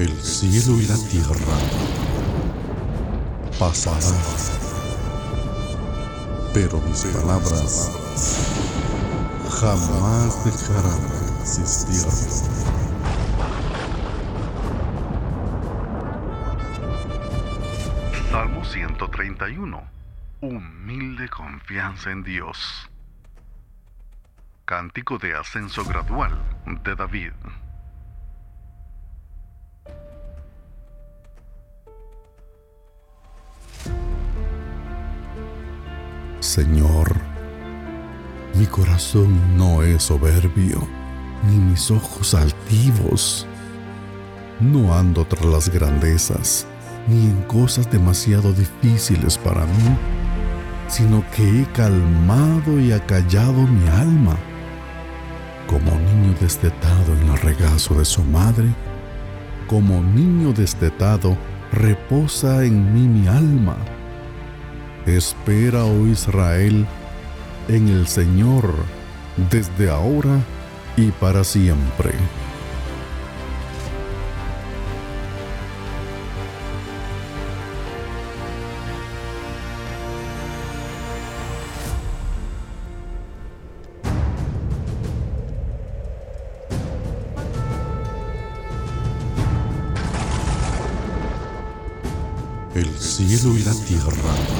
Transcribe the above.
El cielo y la tierra pasarán, pero mis palabras jamás dejarán de existir. Salmo 131. Humilde confianza en Dios. Cántico de ascenso gradual de David. Señor, mi corazón no es soberbio, ni mis ojos altivos. No ando tras las grandezas, ni en cosas demasiado difíciles para mí, sino que he calmado y acallado mi alma. Como niño destetado en el regazo de su madre, como niño destetado, reposa en mí mi alma Espera, oh Israel, en el Señor, desde ahora y para siempre. El cielo y la tierra